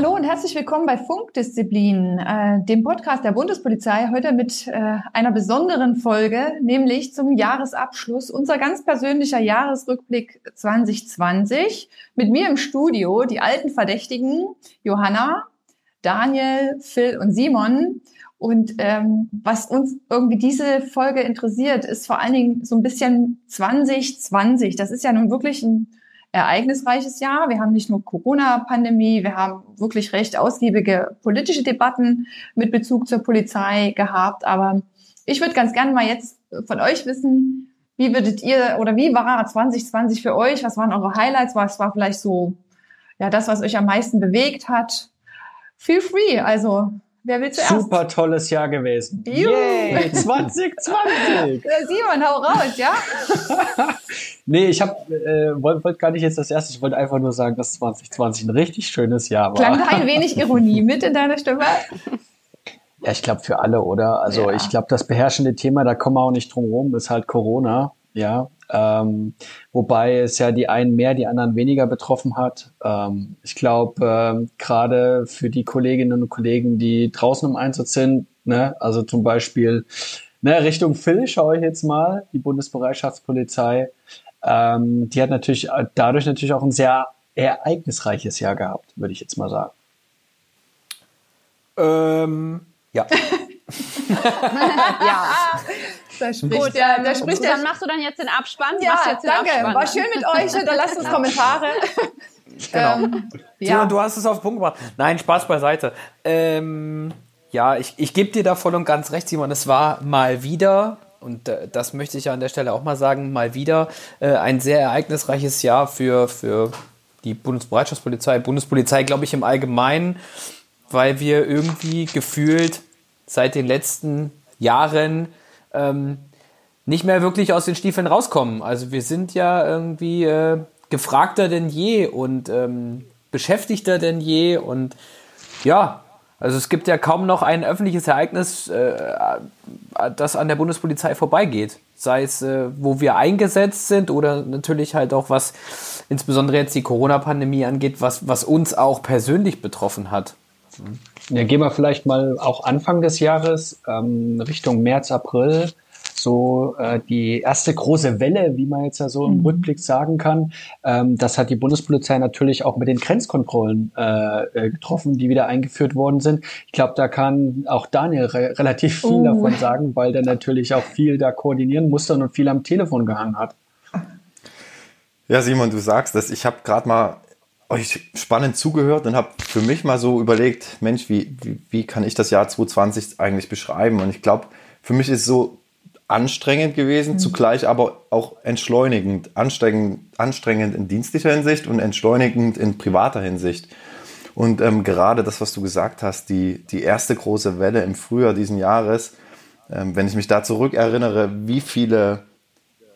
Hallo und herzlich willkommen bei Funkdisziplin, äh, dem Podcast der Bundespolizei, heute mit äh, einer besonderen Folge, nämlich zum Jahresabschluss, unser ganz persönlicher Jahresrückblick 2020. Mit mir im Studio die alten Verdächtigen, Johanna, Daniel, Phil und Simon. Und ähm, was uns irgendwie diese Folge interessiert, ist vor allen Dingen so ein bisschen 2020. Das ist ja nun wirklich ein ereignisreiches Jahr. Wir haben nicht nur Corona-Pandemie, wir haben wirklich recht ausgiebige politische Debatten mit Bezug zur Polizei gehabt. Aber ich würde ganz gerne mal jetzt von euch wissen, wie würdet ihr oder wie war 2020 für euch? Was waren eure Highlights? Was war vielleicht so ja das, was euch am meisten bewegt hat? Feel free. Also Wer will zuerst? Super tolles Jahr gewesen. Yay, 2020. Simon, hau raus, ja? nee, ich habe äh, wollte wollt gar nicht jetzt das erste, ich wollte einfach nur sagen, dass 2020 ein richtig schönes Jahr war. Klang da ein wenig Ironie mit in deiner Stimme? Ja, ich glaube für alle, oder? Also ja. ich glaube, das beherrschende Thema, da kommen wir auch nicht drum rum, ist halt Corona. Ja, ähm, wobei es ja die einen mehr, die anderen weniger betroffen hat. Ähm, ich glaube, ähm, gerade für die Kolleginnen und Kollegen, die draußen im Einsatz sind, ne, also zum Beispiel ne, Richtung Phil schaue ich jetzt mal, die Bundesbereitschaftspolizei, ähm, die hat natürlich äh, dadurch natürlich auch ein sehr ereignisreiches Jahr gehabt, würde ich jetzt mal sagen. Ähm, ja. ja. Da spricht Gut, der, da spricht der, dann machst du dann jetzt den Abspann? ja, jetzt den danke. Abspann, War schön mit euch. Hinterlasst uns Kommentare. Genau. Ähm, Ja. du hast es auf den Punkt gebracht. Nein, Spaß beiseite. Ähm, ja, ich, ich gebe dir da voll und ganz recht, Simon. Es war mal wieder, und das möchte ich ja an der Stelle auch mal sagen, mal wieder äh, ein sehr ereignisreiches Jahr für, für die Bundesbereitschaftspolizei, Bundespolizei, glaube ich, im Allgemeinen, weil wir irgendwie gefühlt seit den letzten Jahren ähm, nicht mehr wirklich aus den Stiefeln rauskommen. Also wir sind ja irgendwie äh, gefragter denn je und ähm, beschäftigter denn je und ja, also es gibt ja kaum noch ein öffentliches Ereignis, äh, das an der Bundespolizei vorbeigeht. Sei es, äh, wo wir eingesetzt sind oder natürlich halt auch was insbesondere jetzt die Corona-Pandemie angeht, was, was uns auch persönlich betroffen hat. Ja, gehen wir vielleicht mal auch Anfang des Jahres, ähm, Richtung März, April, so äh, die erste große Welle, wie man jetzt ja so im Rückblick sagen kann. Ähm, das hat die Bundespolizei natürlich auch mit den Grenzkontrollen äh, äh, getroffen, die wieder eingeführt worden sind. Ich glaube, da kann auch Daniel re relativ viel Oh. davon sagen, weil der natürlich auch viel da koordinieren musste und viel am Telefon gehangen hat. Ja, Simon, du sagst das. Ich habe gerade mal euch spannend zugehört und habe für mich mal so überlegt, Mensch, wie, wie, wie kann ich das Jahr 2020 eigentlich beschreiben? Und ich glaube, für mich ist es so anstrengend gewesen, zugleich aber auch entschleunigend. Anstrengend, anstrengend in dienstlicher Hinsicht und entschleunigend in privater Hinsicht. Und ähm, gerade das, was du gesagt hast, die, die erste große Welle im Frühjahr diesen Jahres, ähm, wenn ich mich da zurückerinnere, wie viele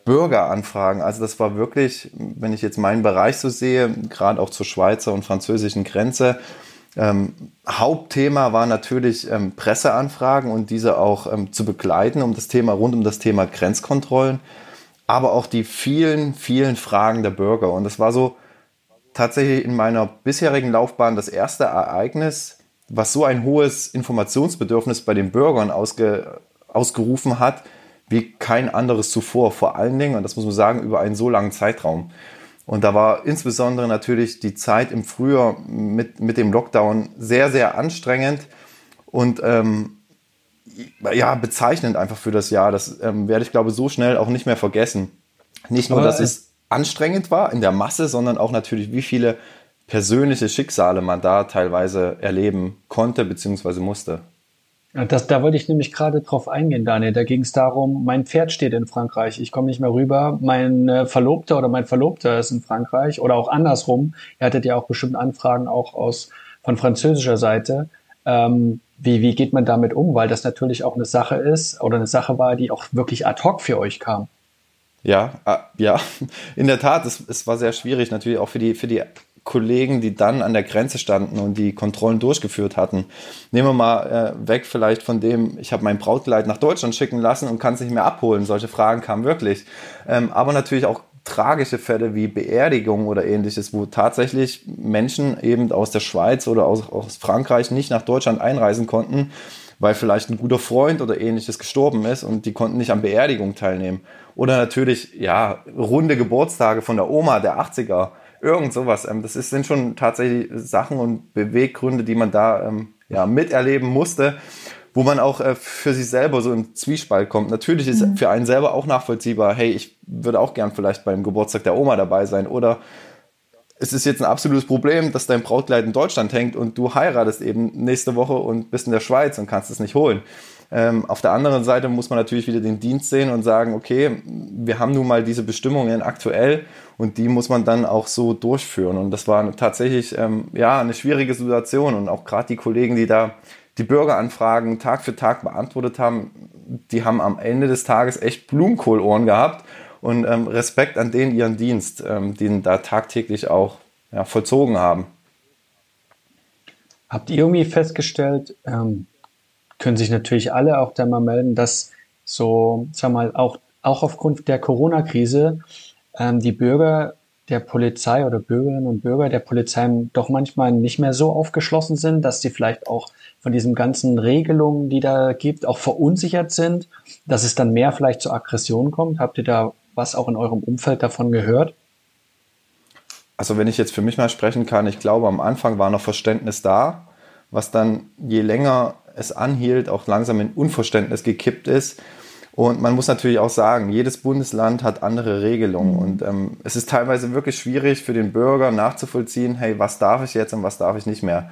Bürgeranfragen. Also das war wirklich, wenn ich jetzt meinen Bereich so sehe, gerade auch zur Schweizer und französischen Grenze, ähm, Hauptthema war natürlich ähm, Presseanfragen und diese auch ähm, zu begleiten, um das Thema rund um das Thema Grenzkontrollen, aber auch die vielen, vielen Fragen der Bürger. Und das war so tatsächlich in meiner bisherigen Laufbahn das erste Ereignis, was so ein hohes Informationsbedürfnis bei den Bürgern ausge, ausgerufen hat, wie kein anderes zuvor. Vor allen Dingen, und das muss man sagen, über einen so langen Zeitraum. Und da war insbesondere natürlich die Zeit im Frühjahr mit, mit dem Lockdown sehr, sehr anstrengend und ähm, ja, bezeichnend einfach für das Jahr. Das ähm, werde ich, glaube so schnell auch nicht mehr vergessen. Nicht nur, Aber dass es anstrengend war in der Masse, sondern auch natürlich, wie viele persönliche Schicksale man da teilweise erleben konnte bzw. musste. Ja, Das, da wollte ich nämlich gerade drauf eingehen, Daniel. Da ging es darum, mein Pferd steht in Frankreich, ich komme nicht mehr rüber, mein äh, Verlobter oder mein Verlobter ist in Frankreich oder auch andersrum. Ihr hattet ja auch bestimmt Anfragen auch aus von französischer Seite. Ähm, wie, wie geht man damit um? Weil das natürlich auch eine Sache ist oder eine Sache war, die auch wirklich ad hoc für euch kam. Ja, äh, ja, in der Tat, es, es war sehr schwierig, natürlich auch für die, für die Kollegen, die dann an der Grenze standen und die Kontrollen durchgeführt hatten. Nehmen wir mal äh, weg vielleicht von dem, ich habe mein Brautkleid nach Deutschland schicken lassen und kann es nicht mehr abholen. Solche Fragen kamen wirklich. Ähm, aber natürlich auch tragische Fälle wie Beerdigung oder ähnliches, wo tatsächlich Menschen eben aus der Schweiz oder aus, aus Frankreich nicht nach Deutschland einreisen konnten, weil vielleicht ein guter Freund oder ähnliches gestorben ist und die konnten nicht an Beerdigung teilnehmen. Oder natürlich, ja, runde Geburtstage von der Oma der 80er Irgend sowas. Ähm, das ist, sind schon tatsächlich Sachen und Beweggründe, die man da ähm, ja, miterleben musste, wo man auch äh, für sich selber so im Zwiespalt kommt. Natürlich ist mhm. für einen selber auch nachvollziehbar, hey, ich würde auch gern vielleicht beim Geburtstag der Oma dabei sein oder es ist jetzt ein absolutes Problem, dass dein Brautkleid in Deutschland hängt und du heiratest eben nächste Woche und bist in der Schweiz und kannst es nicht holen. Ähm, auf der anderen Seite muss man natürlich wieder den Dienst sehen und sagen, okay, wir haben nun mal diese Bestimmungen aktuell und die muss man dann auch so durchführen. Und das war tatsächlich ähm, ja eine schwierige Situation und auch gerade die Kollegen, die da die Bürgeranfragen Tag für Tag beantwortet haben, die haben am Ende des Tages echt Blumenkohlohren gehabt und ähm, Respekt an den ihren Dienst, ähm, den da tagtäglich auch ja, vollzogen haben. Habt ihr irgendwie festgestellt, ähm, können sich natürlich alle auch da mal melden, dass so, sag mal, auch, auch aufgrund der Corona-Krise ähm, die Bürger der Polizei oder Bürgerinnen und Bürger der Polizei doch manchmal nicht mehr so aufgeschlossen sind, dass sie vielleicht auch von diesen ganzen Regelungen, die da gibt, auch verunsichert sind, dass es dann mehr vielleicht zur Aggression kommt. Habt ihr da was auch in eurem Umfeld davon gehört? Also wenn ich jetzt für mich mal sprechen kann, ich glaube, am Anfang war noch Verständnis da, was dann je länger es anhielt, auch langsam in Unverständnis gekippt ist. Und man muss natürlich auch sagen, jedes Bundesland hat andere Regelungen. Mhm. Und ähm, es ist teilweise wirklich schwierig für den Bürger nachzuvollziehen, hey, was darf ich jetzt und was darf ich nicht mehr.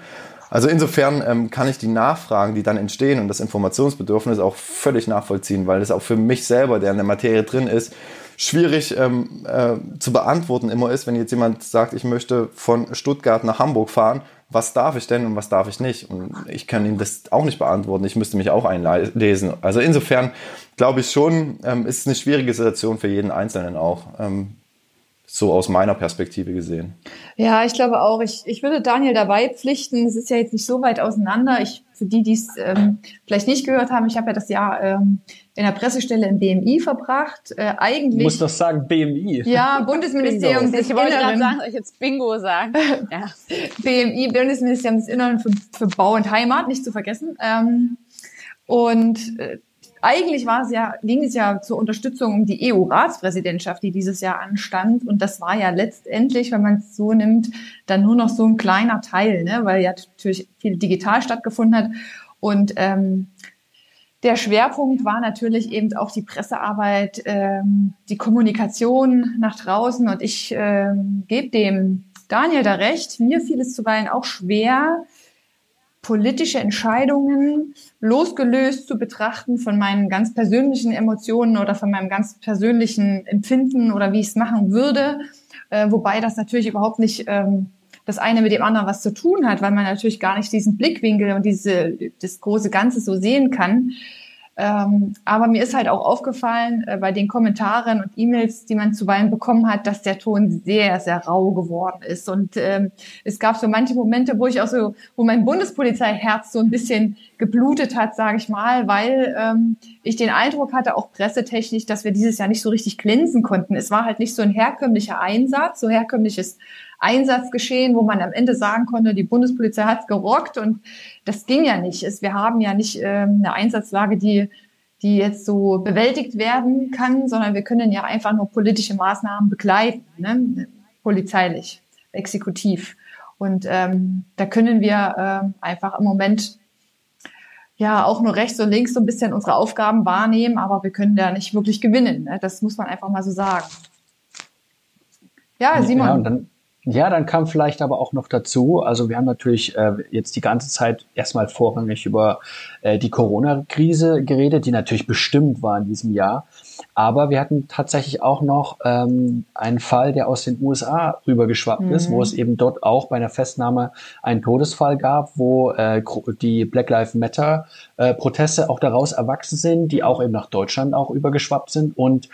Also insofern ähm, kann ich die Nachfragen, die dann entstehen und das Informationsbedürfnis auch völlig nachvollziehen, weil es auch für mich selber, der in der Materie drin ist, schwierig ähm, äh, zu beantworten immer ist, wenn jetzt jemand sagt, ich möchte von Stuttgart nach Hamburg fahren was darf ich denn und was darf ich nicht? Und ich kann Ihnen das auch nicht beantworten. Ich müsste mich auch einlesen. Also insofern glaube ich schon, ähm, ist eine schwierige Situation für jeden Einzelnen auch. Ähm, so aus meiner Perspektive gesehen. Ja, ich glaube auch. Ich, ich würde Daniel dabei pflichten. Es ist ja jetzt nicht so weit auseinander. Ich, für die, die es ähm, vielleicht nicht gehört haben, ich habe ja das Jahr ähm, in der Pressestelle im BMI verbracht. Äh, eigentlich. Ich muss doch sagen BMI. Ja, Bundesministerium des Ich wollte gerade sagen, euch jetzt Bingo sagen. Ja. BMI, Bundesministerium des Inneren für, für Bau und Heimat, nicht zu vergessen. Ähm, und äh, eigentlich war es ja, ging es ja zur Unterstützung um die EU-Ratspräsidentschaft, die dieses Jahr anstand. Und das war ja letztendlich, wenn man es so nimmt, dann nur noch so ein kleiner Teil, ne? weil ja natürlich viel digital stattgefunden hat. Und ähm, der Schwerpunkt war natürlich eben auch die Pressearbeit, ähm, die Kommunikation nach draußen. Und ich ähm, gebe dem Daniel da recht. Mir fiel es zuweilen auch schwer, politische Entscheidungen losgelöst zu betrachten von meinen ganz persönlichen Emotionen oder von meinem ganz persönlichen Empfinden oder wie ich es machen würde. Äh, wobei das natürlich überhaupt nicht ähm, das eine mit dem anderen was zu tun hat, weil man natürlich gar nicht diesen Blickwinkel und diese, das große Ganze so sehen kann. Ähm, aber mir ist halt auch aufgefallen äh, bei den Kommentaren und E-Mails, die man zuweilen bekommen hat, dass der Ton sehr, sehr rau geworden ist. Und ähm, es gab so manche Momente, wo ich auch so, wo mein Bundespolizeiherz so ein bisschen geblutet hat, sage ich mal, weil ähm, ich den Eindruck hatte, auch pressetechnisch, dass wir dieses Jahr nicht so richtig glänzen konnten. Es war halt nicht so ein herkömmlicher Einsatz, so herkömmliches Einsatzgeschehen, wo man am Ende sagen konnte, die Bundespolizei hat's gerockt und das ging ja nicht. Wir haben ja nicht ähm, eine Einsatzlage, die die jetzt so bewältigt werden kann, sondern wir können ja einfach nur politische Maßnahmen begleiten, ne? polizeilich, exekutiv. Und ähm, da können wir äh, einfach im Moment ja auch nur rechts und links so ein bisschen unsere Aufgaben wahrnehmen, aber wir können da nicht wirklich gewinnen. Ne? Das muss man einfach mal so sagen. Ja, Simon. Ja, und dann, ja, dann kam vielleicht aber auch noch dazu, also wir haben natürlich äh, jetzt die ganze Zeit erstmal vorrangig über äh, die Corona-Krise geredet, die natürlich bestimmt war in diesem Jahr. Aber wir hatten tatsächlich auch noch ähm, einen Fall, der aus den USA rübergeschwappt mhm. ist, wo es eben dort auch bei einer Festnahme einen Todesfall gab, wo äh, die Black Lives Matter äh, Proteste auch daraus erwachsen sind, die auch eben nach Deutschland auch übergeschwappt sind und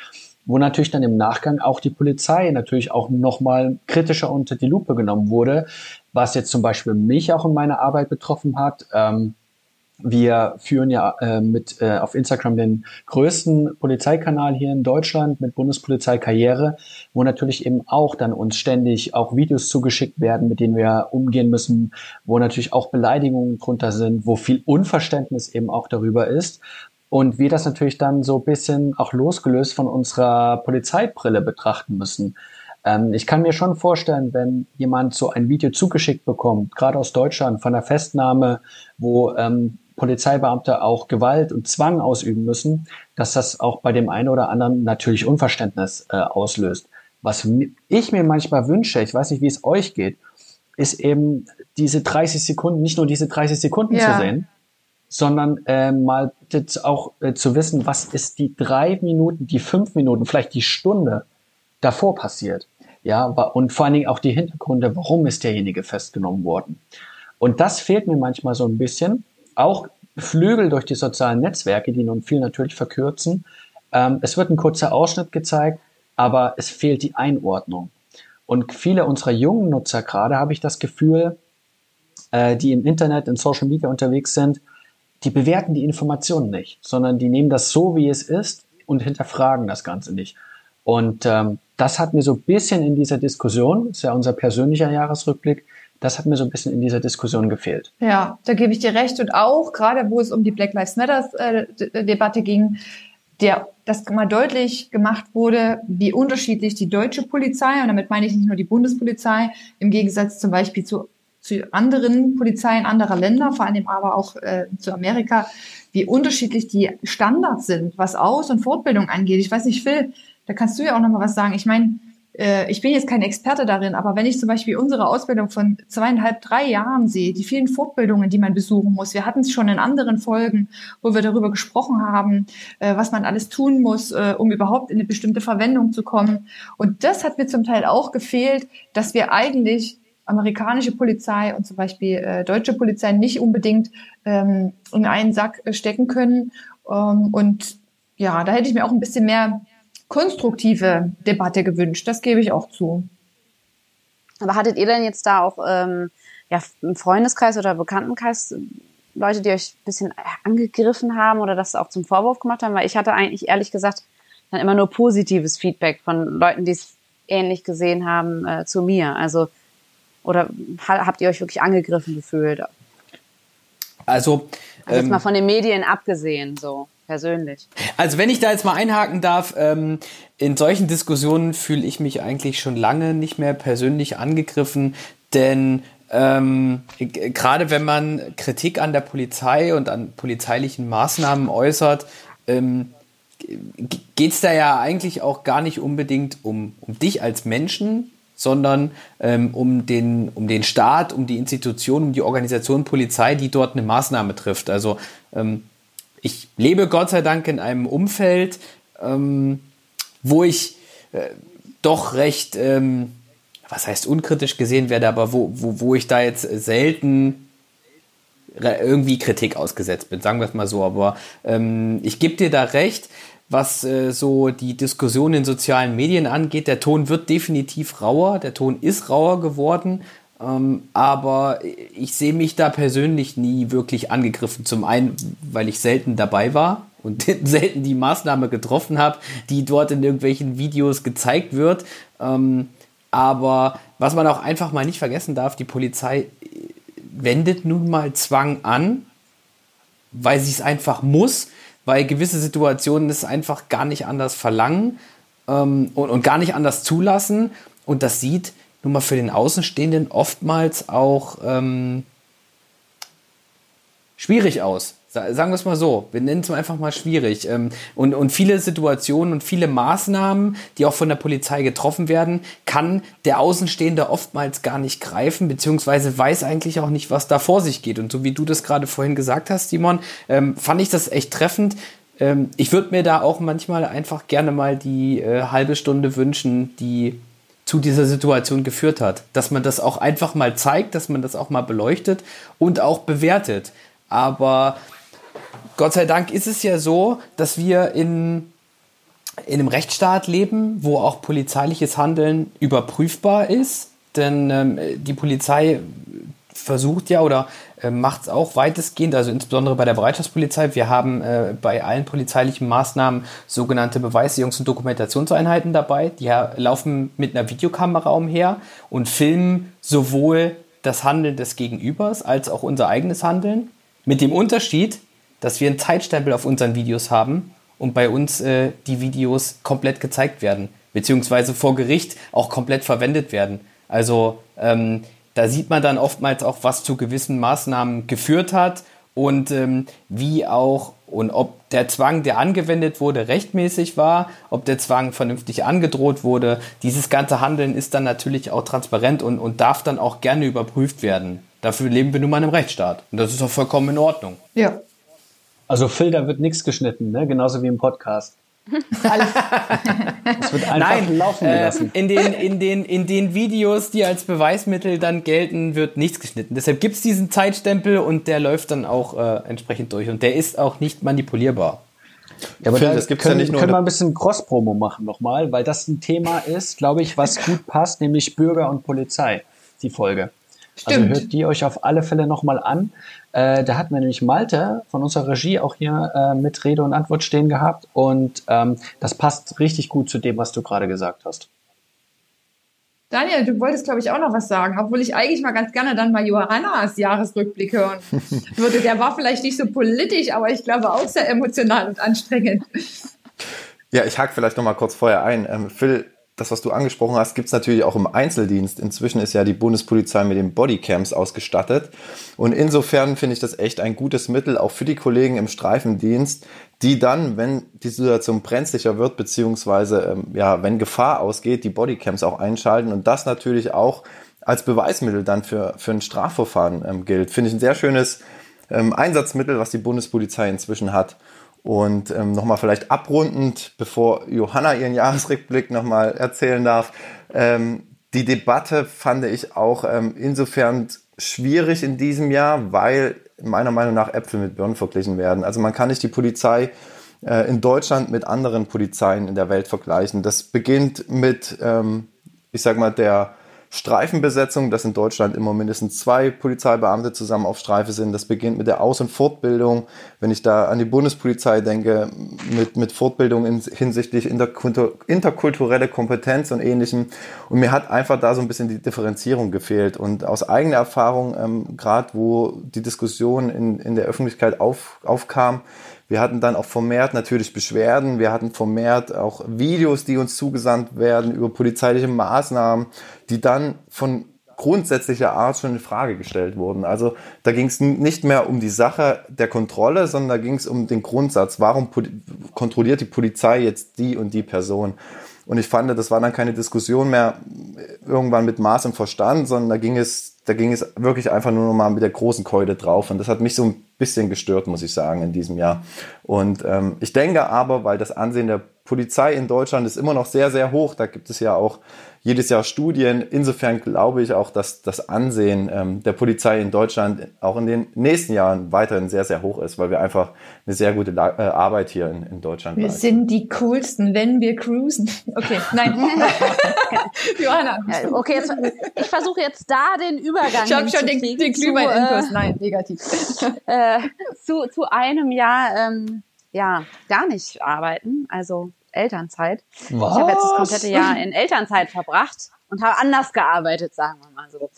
wo natürlich dann im Nachgang auch die Polizei natürlich auch nochmal kritischer unter die Lupe genommen wurde, was jetzt zum Beispiel mich auch in meiner Arbeit betroffen hat. Ähm, wir führen ja äh, mit äh, auf Instagram den größten Polizeikanal hier in Deutschland mit Bundespolizei Karriere, wo natürlich eben auch dann uns ständig auch Videos zugeschickt werden, mit denen wir umgehen müssen, wo natürlich auch Beleidigungen drunter sind, wo viel Unverständnis eben auch darüber ist. Und wir das natürlich dann so bisschen auch losgelöst von unserer Polizeibrille betrachten müssen. Ähm, ich kann mir schon vorstellen, wenn jemand so ein Video zugeschickt bekommt, gerade aus Deutschland, von einer Festnahme, wo ähm, Polizeibeamte auch Gewalt und Zwang ausüben müssen, dass das auch bei dem einen oder anderen natürlich Unverständnis äh, auslöst. Was ich mir manchmal wünsche, ich weiß nicht, wie es euch geht, ist eben diese 30 Sekunden, nicht nur diese 30 Sekunden ja. zu sehen, sondern äh, mal auch äh, zu wissen, was ist die drei Minuten, die fünf Minuten, vielleicht die Stunde davor passiert. Ja, und vor allen Dingen auch die Hintergründe, warum ist derjenige festgenommen worden. Und das fehlt mir manchmal so ein bisschen auch Flügel durch die sozialen Netzwerke, die nun viel natürlich verkürzen. Ähm, es wird ein kurzer Ausschnitt gezeigt, aber es fehlt die Einordnung. Und viele unserer jungen Nutzer gerade habe ich das Gefühl, äh, die im Internet, in Social Media unterwegs sind, die bewerten die Informationen nicht, sondern die nehmen das so, wie es ist und hinterfragen das Ganze nicht. Und ähm, das hat mir so ein bisschen in dieser Diskussion, ist ja unser persönlicher Jahresrückblick, das hat mir so ein bisschen in dieser Diskussion gefehlt. Ja, da gebe ich dir recht. Und auch, gerade wo es um die Black Lives Matter äh, Debatte ging, der, dass mal deutlich gemacht wurde, wie unterschiedlich die deutsche Polizei, und damit meine ich nicht nur die Bundespolizei, im Gegensatz zum Beispiel zu, zu anderen Polizeien anderer Länder, vor allem aber auch äh, zu Amerika, wie unterschiedlich die Standards sind, was Aus- und Fortbildung angeht. Ich weiß nicht, Phil, da kannst du ja auch noch mal was sagen. Ich meine, äh, ich bin jetzt kein Experte darin, aber wenn ich zum Beispiel unsere Ausbildung von zweieinhalb, drei Jahren sehe, die vielen Fortbildungen, die man besuchen muss, wir hatten es schon in anderen Folgen, wo wir darüber gesprochen haben, äh, was man alles tun muss, äh, um überhaupt in eine bestimmte Verwendung zu kommen. Und das hat mir zum Teil auch gefehlt, dass wir eigentlich amerikanische Polizei und zum Beispiel äh, deutsche Polizei nicht unbedingt ähm, in einen Sack stecken können. Ähm, und ja, da hätte ich mir auch ein bisschen mehr konstruktive Debatte gewünscht. Das gebe ich auch zu. Aber hattet ihr denn jetzt da auch ähm, ja, im Freundeskreis oder Bekanntenkreis Leute, die euch ein bisschen angegriffen haben oder das auch zum Vorwurf gemacht haben? Weil ich hatte eigentlich ehrlich gesagt dann immer nur positives Feedback von Leuten, die es ähnlich gesehen haben äh, zu mir. Also oder habt ihr euch wirklich angegriffen gefühlt? Also, also jetzt ähm, mal von den Medien abgesehen, so persönlich. Also wenn ich da jetzt mal einhaken darf, ähm, in solchen Diskussionen fühle ich mich eigentlich schon lange nicht mehr persönlich angegriffen, denn ähm, gerade wenn man Kritik an der Polizei und an polizeilichen Maßnahmen äußert, ähm, geht es da ja eigentlich auch gar nicht unbedingt um, um dich als Menschen, sondern ähm, um, den, um den Staat, um die Institution, um die Organisation Polizei, die dort eine Maßnahme trifft. Also ähm, ich lebe Gott sei Dank in einem Umfeld, ähm, wo ich äh, doch recht, ähm, was heißt unkritisch gesehen werde, aber wo, wo, wo ich da jetzt selten irgendwie Kritik ausgesetzt bin, sagen wir es mal so. Aber ähm, ich gebe dir da recht, was äh, so die Diskussion in sozialen Medien angeht. Der Ton wird definitiv rauer, der Ton ist rauer geworden. Ähm, aber ich sehe mich da persönlich nie wirklich angegriffen. Zum einen, weil ich selten dabei war und selten die Maßnahme getroffen habe, die dort in irgendwelchen Videos gezeigt wird. Ähm, aber was man auch einfach mal nicht vergessen darf, die Polizei wendet nun mal Zwang an, weil sie es einfach muss, weil gewisse Situationen es einfach gar nicht anders verlangen ähm, und, und gar nicht anders zulassen. Und das sieht nun mal für den Außenstehenden oftmals auch ähm, schwierig aus. Sagen wir es mal so, wir nennen es einfach mal schwierig. Ähm, und, und viele Situationen und viele Maßnahmen, die auch von der Polizei getroffen werden, kann der Außenstehende oftmals gar nicht greifen, beziehungsweise weiß eigentlich auch nicht, was da vor sich geht. Und so wie du das gerade vorhin gesagt hast, Simon, ähm, fand ich das echt treffend. Ähm, ich würde mir da auch manchmal einfach gerne mal die äh, halbe Stunde wünschen, die zu dieser Situation geführt hat. Dass man das auch einfach mal zeigt, dass man das auch mal beleuchtet und auch bewertet. Aber Gott sei Dank ist es ja so, dass wir in in einem Rechtsstaat leben, wo auch polizeiliches Handeln überprüfbar ist. Denn ähm, die Polizei versucht ja oder äh, macht es auch weitestgehend, also insbesondere bei der Bereitschaftspolizei. Wir haben äh, bei allen polizeilichen Maßnahmen sogenannte Beweisjungs- und Dokumentationseinheiten dabei. Die laufen mit einer Videokamera umher und filmen sowohl das Handeln des Gegenübers als auch unser eigenes Handeln. Mit dem Unterschied, dass wir einen Zeitstempel auf unseren Videos haben und bei uns äh, die Videos komplett gezeigt werden, beziehungsweise vor Gericht auch komplett verwendet werden. Also ähm, da sieht man dann oftmals auch, was zu gewissen Maßnahmen geführt hat und ähm, wie auch und ob der Zwang, der angewendet wurde, rechtmäßig war, ob der Zwang vernünftig angedroht wurde. Dieses ganze Handeln ist dann natürlich auch transparent und, und darf dann auch gerne überprüft werden. Dafür leben wir nun mal einem Rechtsstaat. Und das ist auch vollkommen in Ordnung. Ja. Also Phil, da wird nichts geschnitten, ne? genauso wie im Podcast. Alles. Es wird einfach Nein, laufen äh, gelassen. Äh, in, den, in, den, in den Videos, die als Beweismittel dann gelten, wird nichts geschnitten. Deshalb gibt es diesen Zeitstempel und der läuft dann auch äh, entsprechend durch. Und der ist auch nicht manipulierbar. Ja, aber Phil, das gibt's können, ja nicht nur. Können wir ein bisschen Cross-Promo machen nochmal, weil das ein Thema ist, glaube ich, was gut passt, nämlich Bürger und Polizei, die Folge. Also Stimmt. Also hört die euch auf alle Fälle nochmal an. Äh, da hatten wir nämlich Malte von unserer Regie auch hier äh, mit Rede und Antwort stehen gehabt. Und ähm, das passt richtig gut zu dem, was du gerade gesagt hast. Daniel, du wolltest, glaube ich, auch noch was sagen, obwohl ich eigentlich mal ganz gerne dann mal Johannas Jahresrückblick hören würde. Der war vielleicht nicht so politisch, aber ich glaube auch sehr emotional und anstrengend. Ja, ich hake vielleicht noch mal kurz vorher ein. Ähm, Phil, das, was du angesprochen hast, gibt es natürlich auch im Einzeldienst. Inzwischen ist ja die Bundespolizei mit den Bodycams ausgestattet. Und insofern finde ich das echt ein gutes Mittel, auch für die Kollegen im Streifendienst, die dann, wenn die Situation brenzlicher wird, beziehungsweise ähm, ja, wenn Gefahr ausgeht, die Bodycams auch einschalten und das natürlich auch als Beweismittel dann für, für ein Strafverfahren ähm, gilt. Finde ich ein sehr schönes ähm, Einsatzmittel, was die Bundespolizei inzwischen hat. Und ähm, nochmal vielleicht abrundend, bevor Johanna ihren Jahresrückblick nochmal erzählen darf, ähm, die Debatte fand ich auch ähm, insofern schwierig in diesem Jahr, weil meiner Meinung nach Äpfel mit Birnen verglichen werden. Also man kann nicht die Polizei äh, in Deutschland mit anderen Polizeien in der Welt vergleichen. Das beginnt mit, ähm, ich sag mal, der Streifenbesetzung, dass in Deutschland immer mindestens zwei Polizeibeamte zusammen auf Streife sind. Das beginnt mit der Aus- und Fortbildung. Wenn ich da an die Bundespolizei denke, mit, mit Fortbildung in, hinsichtlich interkulturelle Kompetenz und ähnlichem. Und mir hat einfach da so ein bisschen die Differenzierung gefehlt. Und aus eigener Erfahrung, ähm, gerade wo die Diskussion in, in der Öffentlichkeit auf, aufkam, wir hatten dann auch vermehrt natürlich Beschwerden. Wir hatten vermehrt auch Videos, die uns zugesandt werden über polizeiliche Maßnahmen, die dann von grundsätzlicher Art schon in Frage gestellt wurden. Also da ging es nicht mehr um die Sache der Kontrolle, sondern da ging es um den Grundsatz, warum kontrolliert die Polizei jetzt die und die Person. Und ich fand, das war dann keine Diskussion mehr irgendwann mit Maß und Verstand, sondern da ging es, da ging es wirklich einfach nur noch mal mit der großen Keule drauf. Und das hat mich so ein bisschen gestört, muss ich sagen, in diesem Jahr. Und ähm, ich denke aber, weil das Ansehen der Polizei in Deutschland ist immer noch sehr, sehr hoch, da gibt es ja auch jedes Jahr Studien. Insofern glaube ich auch, dass das Ansehen ähm, der Polizei in Deutschland auch in den nächsten Jahren weiterhin sehr, sehr hoch ist, weil wir einfach eine sehr gute La äh, Arbeit hier in, in Deutschland Wir leisten. sind die coolsten, wenn wir cruisen. Okay, nein. Johanna. Okay, jetzt, ich versuche jetzt da den Übergang Ich habe schon den, den Glühwein-Intus. Äh, nein, negativ. Äh, zu, zu einem Jahr, ähm, ja, gar nicht arbeiten. Also Elternzeit. Was? Ich habe jetzt das komplette Jahr in Elternzeit verbracht und habe anders gearbeitet, sagen wir mal so.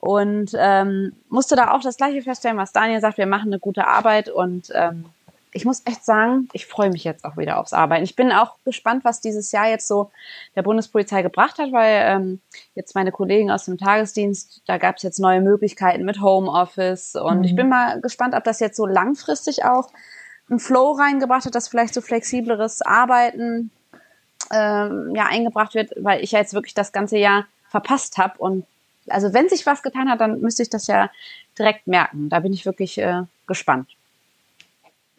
Und ähm, musste da auch das gleiche feststellen, was Daniel sagt, wir machen eine gute Arbeit und ähm, ich muss echt sagen, ich freue mich jetzt auch wieder aufs Arbeiten. Ich bin auch gespannt, was dieses Jahr jetzt so der Bundespolizei gebracht hat, weil ähm, jetzt meine Kollegen aus dem Tagesdienst, da gab es jetzt neue Möglichkeiten mit Homeoffice und mhm. ich bin mal gespannt, ob das jetzt so langfristig auch einen Flow reingebracht hat, dass vielleicht so flexibleres Arbeiten ähm, ja eingebracht wird, weil ich ja jetzt wirklich das ganze Jahr verpasst habe und also wenn sich was getan hat, dann müsste ich das ja direkt merken. Da bin ich wirklich äh, gespannt.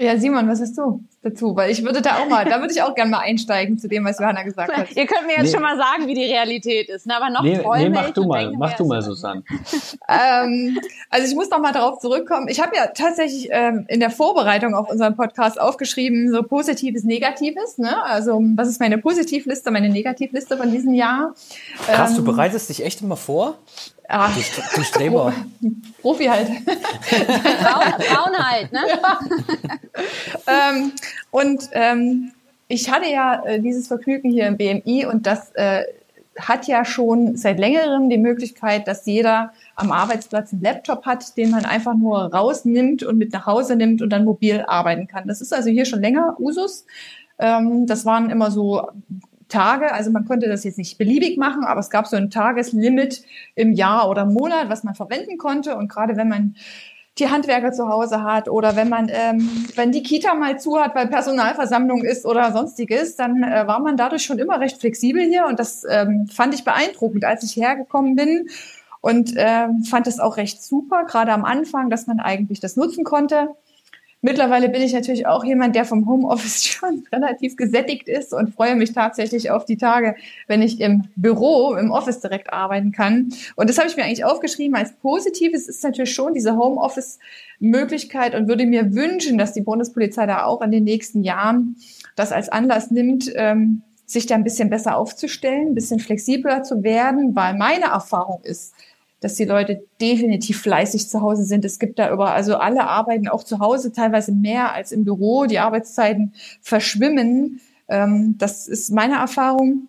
Ja, Simon, was hast du dazu? Weil ich würde da auch mal, da würde ich auch gerne mal einsteigen zu dem, was Johanna gesagt hat. Ihr könnt mir jetzt nee. schon mal sagen, wie die Realität ist, ne? aber noch nee, träume nee, mach ich du mal, denke, mach du mal, Susanne. ähm, also ich muss noch mal darauf zurückkommen. Ich habe ja tatsächlich ähm, in der Vorbereitung auf unseren Podcast aufgeschrieben, so Positives, Negatives. Ne? Also was ist meine Positivliste, meine Negativliste von diesem Jahr? Krass, ähm, du bereitest dich echt immer vor? Ah, du, du Streber. Profi halt. Frauen, halt, ne? Ja. ähm, und ähm, ich hatte ja äh, dieses Vergnügen hier im BMI und das äh, hat ja schon seit längerem die Möglichkeit, dass jeder am Arbeitsplatz einen Laptop hat, den man einfach nur rausnimmt und mit nach Hause nimmt und dann mobil arbeiten kann. Das ist also hier schon länger Usus. Ähm, das waren immer so Tage. Also man konnte das jetzt nicht beliebig machen, aber es gab so ein Tageslimit im Jahr oder Monat, was man verwenden konnte. Und gerade wenn man die Handwerker zu Hause hat oder wenn man, ähm, wenn die Kita mal zu hat, weil Personalversammlung ist oder sonstiges, dann äh, war man dadurch schon immer recht flexibel hier und das ähm, fand ich beeindruckend, als ich hergekommen bin und äh, fand es auch recht super, gerade am Anfang, dass man eigentlich das nutzen konnte. Mittlerweile bin ich natürlich auch jemand, der vom Homeoffice schon relativ gesättigt ist und freue mich tatsächlich auf die Tage, wenn ich im Büro, im Office direkt arbeiten kann. Und das habe ich mir eigentlich aufgeschrieben als Positives ist natürlich schon diese Homeoffice-Möglichkeit und würde mir wünschen, dass die Bundespolizei da auch in den nächsten Jahren das als Anlass nimmt, ähm, sich da ein bisschen besser aufzustellen, ein bisschen flexibler zu werden, weil meine Erfahrung ist, dass die Leute definitiv fleißig zu Hause sind. Es gibt da über, also alle arbeiten auch zu Hause, teilweise mehr als im Büro. Die Arbeitszeiten verschwimmen. Ähm, das ist meine Erfahrung.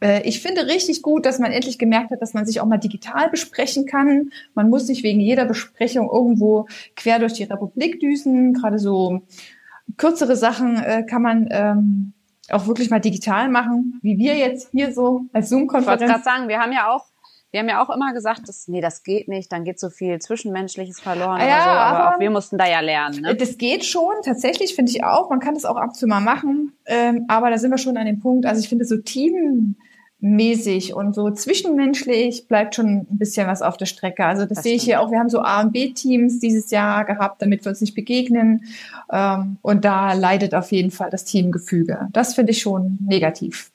Äh, ich finde richtig gut, dass man endlich gemerkt hat, dass man sich auch mal digital besprechen kann. Man muss nicht wegen jeder Besprechung irgendwo quer durch die Republik düsen. Gerade so kürzere Sachen äh, kann man ähm, auch wirklich mal digital machen, wie wir jetzt hier so als Zoom-Konferenz. Ich wollte gerade sagen, wir haben ja auch wir haben ja auch immer gesagt, dass, nee, das geht nicht, dann geht so viel Zwischenmenschliches verloren ja, oder so, aber, aber, auch wir mussten da ja lernen. Ne? Das geht schon, tatsächlich finde ich auch. Man kann das auch ab und zu mal machen, ähm, aber da sind wir schon an dem Punkt. Also ich finde so teammäßig und so zwischenmenschlich bleibt schon ein bisschen was auf der Strecke. Also das, das sehe ich hier auch. Wir haben so A und B-Teams dieses Jahr gehabt, damit wir uns nicht begegnen. Ähm, und da leidet auf jeden Fall das Teamgefüge. Das finde ich schon negativ.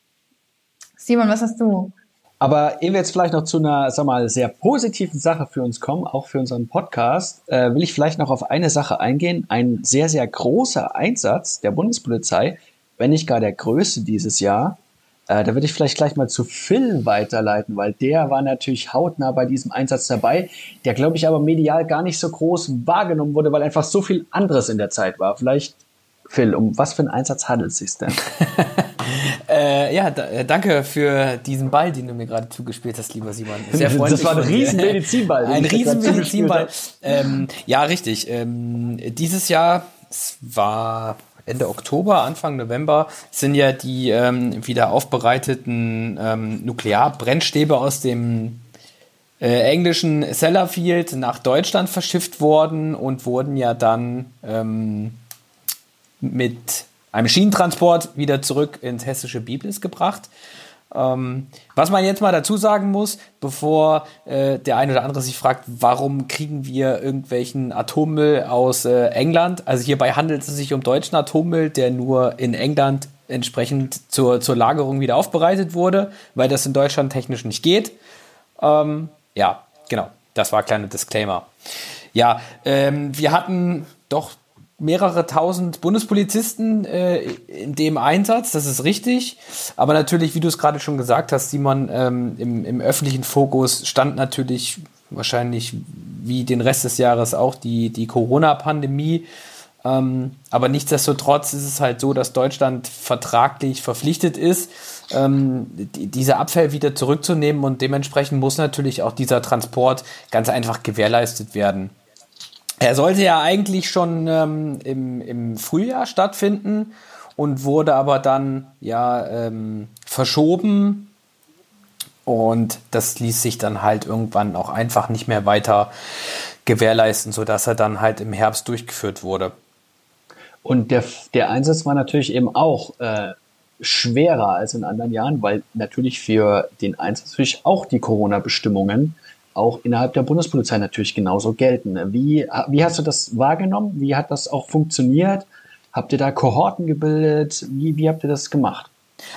Simon, was hast du? Aber ehe wir jetzt vielleicht noch zu einer, sag mal, sehr positiven Sache für uns kommen, auch für unseren Podcast, äh, will ich vielleicht noch auf eine Sache eingehen. Ein sehr, sehr großer Einsatz der Bundespolizei, wenn nicht gar der größte dieses Jahr. Äh, da würde ich vielleicht gleich mal zu Phil weiterleiten, weil der war natürlich hautnah bei diesem Einsatz dabei, der, glaube ich, aber medial gar nicht so groß wahrgenommen wurde, weil einfach so viel anderes in der Zeit war. Vielleicht, Phil, um was für einen Einsatz handelt es sich denn? Äh, ja, äh, danke für diesen Ball, den du mir gerade zugespielt hast, lieber Simon. Sehr freundlich. Das war ein riesen Medizinball. Ein riesen Medizinball. Ähm, ja, richtig. Ähm, dieses Jahr, es war Ende Oktober, Anfang November, sind ja die ähm, wieder aufbereiteten ähm, Nuklearbrennstäbe aus dem äh, englischen Sellafield nach Deutschland verschifft worden und wurden ja dann ähm, mit einem Schienentransport wieder zurück ins hessische Biblis gebracht. Ähm, was man jetzt mal dazu sagen muss, bevor äh, der eine oder andere sich fragt, warum kriegen wir irgendwelchen Atommüll aus äh, England? Also hierbei handelt es sich um deutschen Atommüll, der nur in England entsprechend zur, zur Lagerung wieder aufbereitet wurde, weil das in Deutschland technisch nicht geht. Ähm, ja, genau. Das war ein kleiner Disclaimer. Ja, ähm, wir hatten doch mehrere tausend Bundespolizisten äh, in dem Einsatz, das ist richtig. Aber natürlich, wie du es gerade schon gesagt hast, Simon, ähm, im, im öffentlichen Fokus stand natürlich wahrscheinlich wie den Rest des Jahres auch die, die Corona-Pandemie. Ähm, aber nichtsdestotrotz ist es halt so, dass Deutschland vertraglich verpflichtet ist, ähm, die, diese Abfälle wieder zurückzunehmen und dementsprechend muss natürlich auch dieser Transport ganz einfach gewährleistet werden. Er sollte ja eigentlich schon ähm, im, im Frühjahr stattfinden und wurde aber dann ja ähm, verschoben. Und das ließ sich dann halt irgendwann auch einfach nicht mehr weiter gewährleisten, sodass er dann halt im Herbst durchgeführt wurde. Und der, der Einsatz war natürlich eben auch äh, schwerer als in anderen Jahren, weil natürlich für den Einsatz natürlich auch die Corona-Bestimmungen auch innerhalb der Bundespolizei natürlich genauso gelten. Wie, wie hast du das wahrgenommen? Wie hat das auch funktioniert? Habt ihr da Kohorten gebildet? Wie, wie habt ihr das gemacht?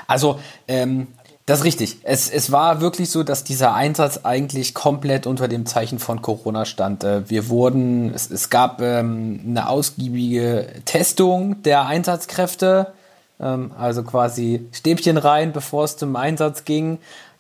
Also, ähm, das ist richtig. Es, es war wirklich so, dass dieser Einsatz eigentlich komplett unter dem Zeichen von Corona stand. Äh, wir wurden, es, es gab ähm, eine ausgiebige Testung der Einsatzkräfte, ähm, also quasi Stäbchen rein, bevor es zum Einsatz ging.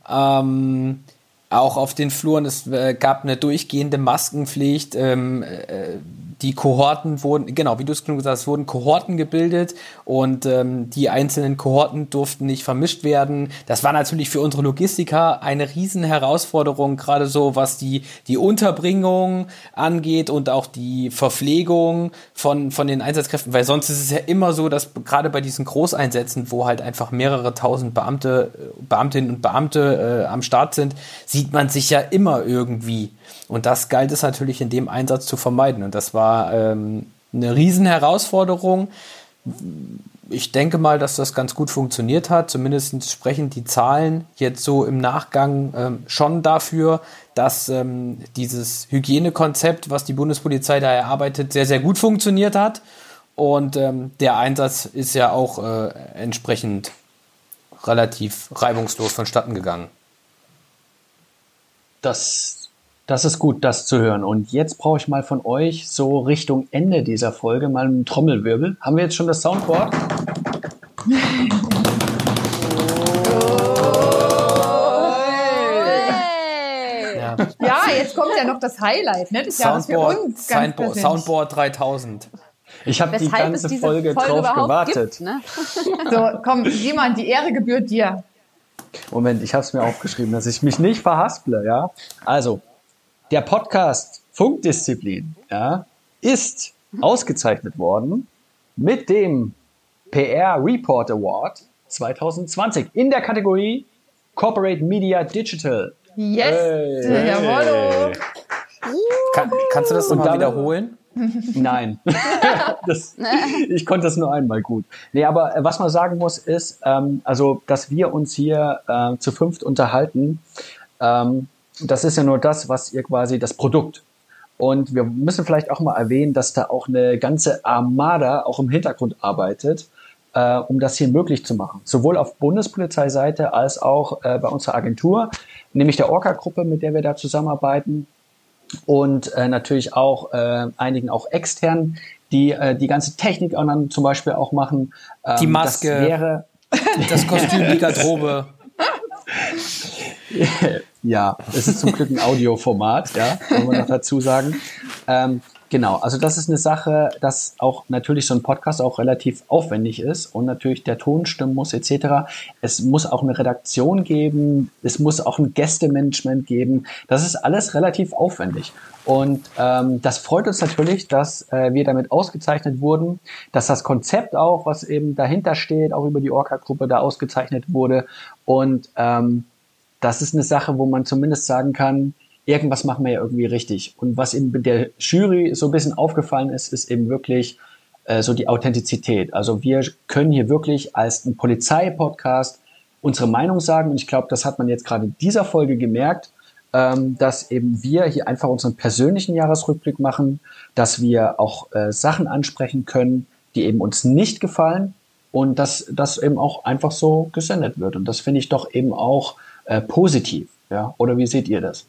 Ähm, auch auf den Fluren, es äh, gab eine durchgehende Maskenpflicht. Ähm, äh, die Kohorten wurden, genau, wie du es gesagt hast, wurden Kohorten gebildet und ähm, die einzelnen Kohorten durften nicht vermischt werden. Das war natürlich für unsere Logistiker eine riesen Herausforderung, gerade so was die, die Unterbringung angeht und auch die Verpflegung von, von den Einsatzkräften, weil sonst ist es ja immer so, dass gerade bei diesen Großeinsätzen, wo halt einfach mehrere tausend Beamte, Beamtinnen und Beamte äh, am Start sind, sieht man sich ja immer irgendwie. Und das galt es natürlich in dem Einsatz zu vermeiden. Und das war ähm, eine Riesenherausforderung. Ich denke mal, dass das ganz gut funktioniert hat. Zumindest sprechen die Zahlen jetzt so im Nachgang ähm, schon dafür, dass ähm, dieses Hygienekonzept, was die Bundespolizei da erarbeitet, sehr, sehr gut funktioniert hat. Und ähm, der Einsatz ist ja auch äh, entsprechend relativ reibungslos vonstatten gegangen. Das das ist gut, das zu hören. Und jetzt brauche ich mal von euch so Richtung Ende dieser Folge mal einen Trommelwirbel. Haben wir jetzt schon das Soundboard? Ja. ja, jetzt kommt ja noch das Highlight ne, des Jahres für uns. Soundboard, Soundboard 3000. Ich habe die ganze Folge, Folge drauf gewartet. Gibt, ne? So, komm, jemand, die Ehre gebührt dir. Moment, ich habe es mir aufgeschrieben, dass ich mich nicht verhasple, ja. Also, der Podcast Funkdisziplin ja, ist ausgezeichnet worden mit dem PR Report Award 2020 in der Kategorie Corporate Media Digital. Yes! Hey. Jawohl! Kann, kannst du das nochmal wiederholen? Nein. das, ich konnte das nur einmal gut. Nee, aber äh, was man sagen muss, ist, ähm, also, dass wir uns hier äh, zu fünft unterhalten, ähm, das ist ja nur das, was ihr quasi das Produkt. Und wir müssen vielleicht auch mal erwähnen, dass da auch eine ganze Armada auch im Hintergrund arbeitet, äh, um das hier möglich zu machen. Sowohl auf Bundespolizeiseite als auch äh, bei unserer Agentur, nämlich der Orca-Gruppe, mit der wir da zusammenarbeiten. Und äh, natürlich auch äh, einigen auch externen, die äh, die ganze Technik dann zum Beispiel auch machen. Ähm, die Maske, das, wäre das Kostüm, die Garderobe. Ja, es ist zum Glück ein Audioformat, ja, kann man noch dazu sagen. Ähm, genau, also das ist eine Sache, dass auch natürlich so ein Podcast auch relativ aufwendig ist und natürlich der Ton stimmen muss etc. Es muss auch eine Redaktion geben, es muss auch ein Gästemanagement geben. Das ist alles relativ aufwendig. Und ähm, das freut uns natürlich, dass äh, wir damit ausgezeichnet wurden, dass das Konzept auch, was eben dahinter steht, auch über die Orca-Gruppe da ausgezeichnet wurde. Und ähm, das ist eine Sache, wo man zumindest sagen kann, irgendwas machen wir ja irgendwie richtig. Und was eben der Jury so ein bisschen aufgefallen ist, ist eben wirklich äh, so die Authentizität. Also wir können hier wirklich als ein Polizeipodcast unsere Meinung sagen. Und ich glaube, das hat man jetzt gerade in dieser Folge gemerkt, ähm, dass eben wir hier einfach unseren persönlichen Jahresrückblick machen, dass wir auch äh, Sachen ansprechen können, die eben uns nicht gefallen und dass das eben auch einfach so gesendet wird. Und das finde ich doch eben auch äh, positiv. Ja? Oder wie seht ihr das?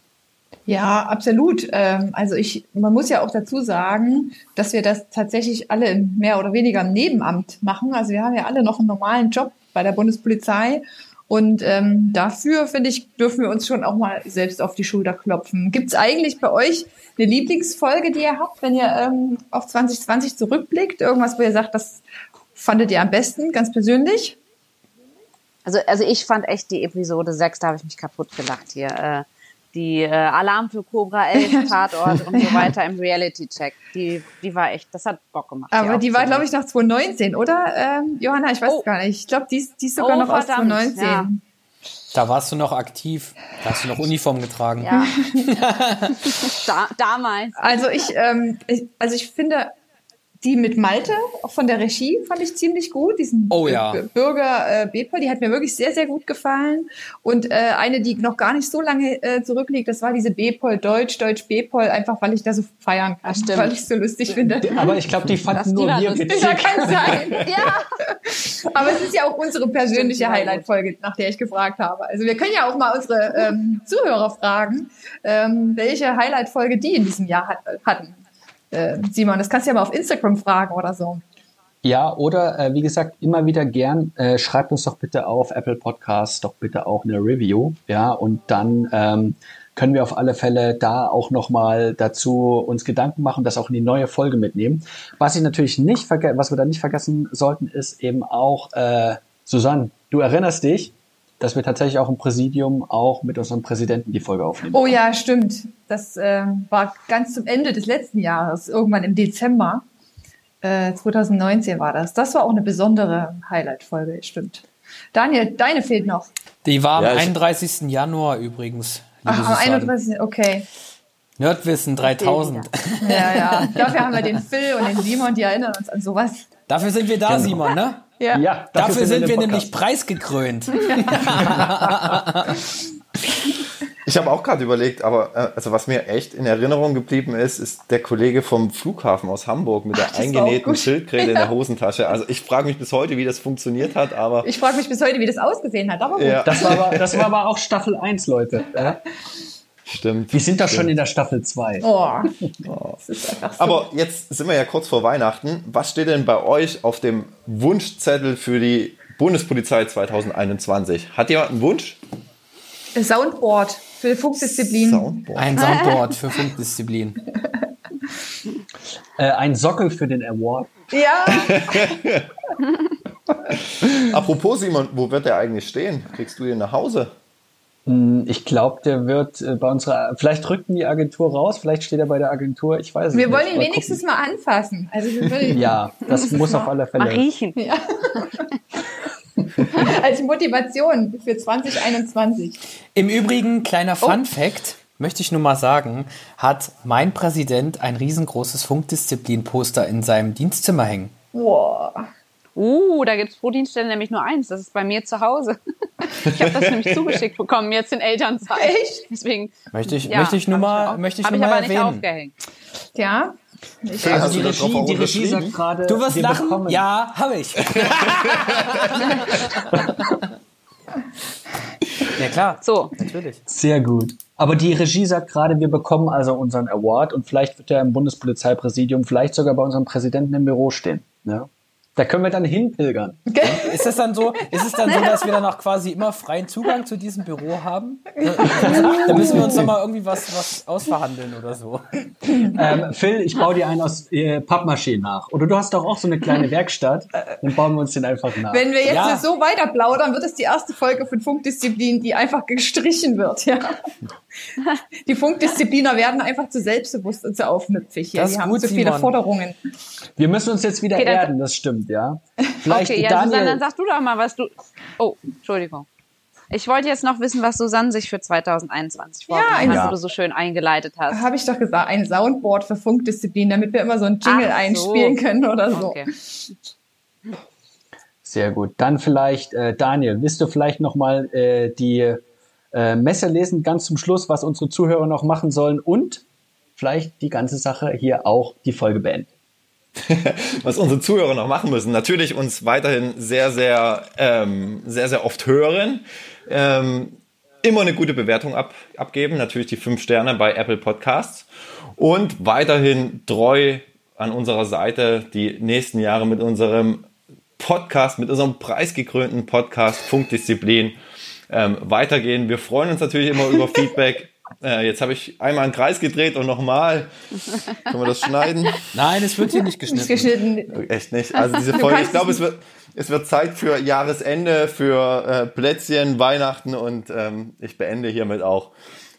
Ja, absolut. Ähm, also ich, man muss ja auch dazu sagen, dass wir das tatsächlich alle mehr oder weniger im Nebenamt machen. Also wir haben ja alle noch einen normalen Job bei der Bundespolizei. Und ähm, dafür, finde ich, dürfen wir uns schon auch mal selbst auf die Schulter klopfen. Gibt es eigentlich bei euch eine Lieblingsfolge, die ihr habt, wenn ihr ähm, auf 2020 zurückblickt? Irgendwas, wo ihr sagt, das fandet ihr am besten, ganz persönlich? Also, also ich fand echt die Episode 6, da habe ich mich kaputt gelacht hier. Äh, die äh, Alarm für Cobra 11, Tatort und so weiter im Reality-Check. Die, die war echt, das hat Bock gemacht. Aber die, die war, glaube ich, nach 2019, oder? Ähm, Johanna, ich weiß oh. gar nicht. Ich glaube, die, ist, die ist sogar oh, noch verdammt, aus 2019. Ja. Da warst du noch aktiv. Da hast du noch Uniform getragen. Ja. da, damals. Also ich, ähm, ich, also ich finde, die mit Malte, auch von der Regie, fand ich ziemlich gut. Diesen oh, ja. Bürger äh, Bepol, die hat mir wirklich sehr, sehr gut gefallen. Und äh, eine, die noch gar nicht so lange äh, zurückliegt, das war diese Bepol Deutsch, Deutsch Bepol, einfach weil ich da so feiern kann, stimmt. weil ich so lustig finde. Aber ich glaube, die fanden nur wir witzig. Ja, kann sein. ja. Aber es ist ja auch unsere persönliche Highlight-Folge, nach der ich gefragt habe. Also wir können ja auch mal unsere ähm, Zuhörer fragen, ähm, welche Highlight-Folge die in diesem Jahr hat, hatten äh, Simon. Das kannst du ja mal auf Instagram fragen oder so. Ja, oder äh, wie gesagt, immer wieder gern, äh, schreibt uns doch bitte auf Apple Podcasts doch bitte auch eine Review, ja, und dann ähm, können wir auf alle Fälle da auch nochmal dazu uns Gedanken machen, das auch in die neue Folge mitnehmen. Was ich natürlich nicht vergessen, was wir da nicht vergessen sollten, ist eben auch, äh, Susanne, du erinnerst dich, dass wir tatsächlich auch im Präsidium auch mit unserem Präsidenten die Folge aufnehmen. Oh ja, stimmt. Das äh, war ganz zum Ende des letzten Jahres, irgendwann im Dezember. Äh, 2019 war das. Das war auch eine besondere Highlight-Folge, stimmt. Daniel, deine fehlt noch. Die war am ja, 31. Januar übrigens. Ach, am 31. Okay. Nerdwissen 3000. Ja, ja. Dafür haben wir den Phil und den Simon, die erinnern uns an sowas. Dafür sind wir da, genau. Simon, ne? Ja. ja dafür, dafür sind wir nämlich preisgekrönt. Ich habe auch gerade überlegt, aber äh, also was mir echt in Erinnerung geblieben ist, ist der Kollege vom Flughafen aus Hamburg mit der Ach, eingenähten Schildkröte ja. in der Hosentasche. Also ich frage mich bis heute, wie das funktioniert hat, aber. Ich frage mich bis heute, wie das ausgesehen hat, aber gut. Ja. Das, war aber, das war aber auch Staffel 1, Leute. Stimmt. Wir sind doch schon in der Staffel 2. Oh. oh. So. Aber jetzt sind wir ja kurz vor Weihnachten. Was steht denn bei euch auf dem Wunschzettel für die Bundespolizei 2021? Hat jemand einen Wunsch? Soundboard für Funkdisziplin. Soundboard. Ein Soundboard für Funkdisziplin. äh, ein Sockel für den Award. Ja. Apropos Simon, wo wird der eigentlich stehen? Kriegst du ihn nach Hause? Hm, ich glaube, der wird äh, bei unserer, vielleicht rückt die Agentur raus, vielleicht steht er bei der Agentur, ich weiß wir nicht. Wir wollen ihn mal wenigstens gucken. mal anfassen. Also wir ja, das muss auf alle Fälle. Mal riechen. Ja. Als Motivation für 2021. Im Übrigen, kleiner oh. Fun Fact, möchte ich nur mal sagen, hat mein Präsident ein riesengroßes Funkdisziplin-Poster in seinem Dienstzimmer hängen. Wow. Uh, da gibt es pro Dienststelle nämlich nur eins. Das ist bei mir zu Hause. Ich habe das nämlich zugeschickt bekommen, jetzt in Elternzeit. Deswegen. Möchte ich, ja, möchte ich nur mal, möchte ich nur mal ich aber erwähnen. nicht aufgehängt. Ja. Ich also die Regie, die Regie sagt gerade. Du wirst lachen? Bekommen. Ja, habe ich. ja klar. So. Natürlich. Sehr gut. Aber die Regie sagt gerade, wir bekommen also unseren Award und vielleicht wird er im Bundespolizeipräsidium, vielleicht sogar bei unserem Präsidenten im Büro stehen. Ja? Da können wir dann hinpilgern. Okay. Ist es dann so, ist es dann so, dass wir dann auch quasi immer freien Zugang zu diesem Büro haben? Da müssen wir uns doch mal irgendwie was, was ausverhandeln oder so. Ähm, Phil, ich baue dir einen aus äh, Pappmaché nach. Oder du hast doch auch so eine kleine Werkstatt. Dann bauen wir uns den einfach nach. Wenn wir jetzt ja. so weiter plaudern, wird es die erste Folge von Funkdisziplin, die einfach gestrichen wird. Ja. Die Funkdiszipliner werden einfach zu selbstbewusst und zu aufmüpfig. Das die haben gut, zu viele Simon. Forderungen. Wir müssen uns jetzt wieder okay, erden, das stimmt, ja. Vielleicht okay, ja, Daniel, Susanne, dann sag du doch mal, was du. Oh, Entschuldigung. Ich wollte jetzt noch wissen, was Susanne sich für 2021 vorgenommen ja, hat, ja. du so schön eingeleitet hast. Habe ich doch gesagt, ein Soundboard für Funkdisziplin, damit wir immer so ein Jingle Ach einspielen können oder so. Okay. Sehr gut. Dann vielleicht, äh, Daniel, willst du vielleicht nochmal äh, die äh, Messe lesen, ganz zum Schluss, was unsere Zuhörer noch machen sollen und vielleicht die ganze Sache hier auch die Folge beenden. was unsere Zuhörer noch machen müssen. Natürlich uns weiterhin sehr, sehr, ähm, sehr, sehr oft hören. Ähm, immer eine gute Bewertung ab, abgeben. Natürlich die fünf Sterne bei Apple Podcasts. Und weiterhin treu an unserer Seite die nächsten Jahre mit unserem Podcast, mit unserem preisgekrönten Podcast Funkdisziplin ähm, weitergehen. Wir freuen uns natürlich immer über Feedback. Äh, jetzt habe ich einmal einen Kreis gedreht und nochmal. Können wir das schneiden? Nein, es wird hier nicht geschnitten. Nicht geschnitten. Echt nicht. Also diese Folge, ich glaube, es wird, es wird Zeit für Jahresende, für äh, Plätzchen, Weihnachten und ähm, ich beende hiermit auch.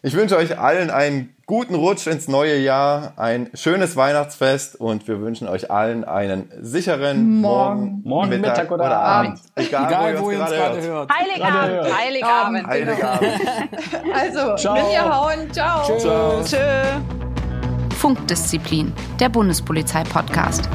Ich wünsche euch allen einen guten Rutsch ins neue Jahr, ein schönes Weihnachtsfest und wir wünschen euch allen einen sicheren Morgen, Morgen Mittag, Mittag oder, oder Abend. Egal, Egal, wo, ihr uns gerade hört. Heiligabend, Heiligabend. Heiligabend. also, Ciao. wenn ihr hauen, ciao. Tschüss. Tschö. Funkdisziplin, der Bundespolizei-Podcast.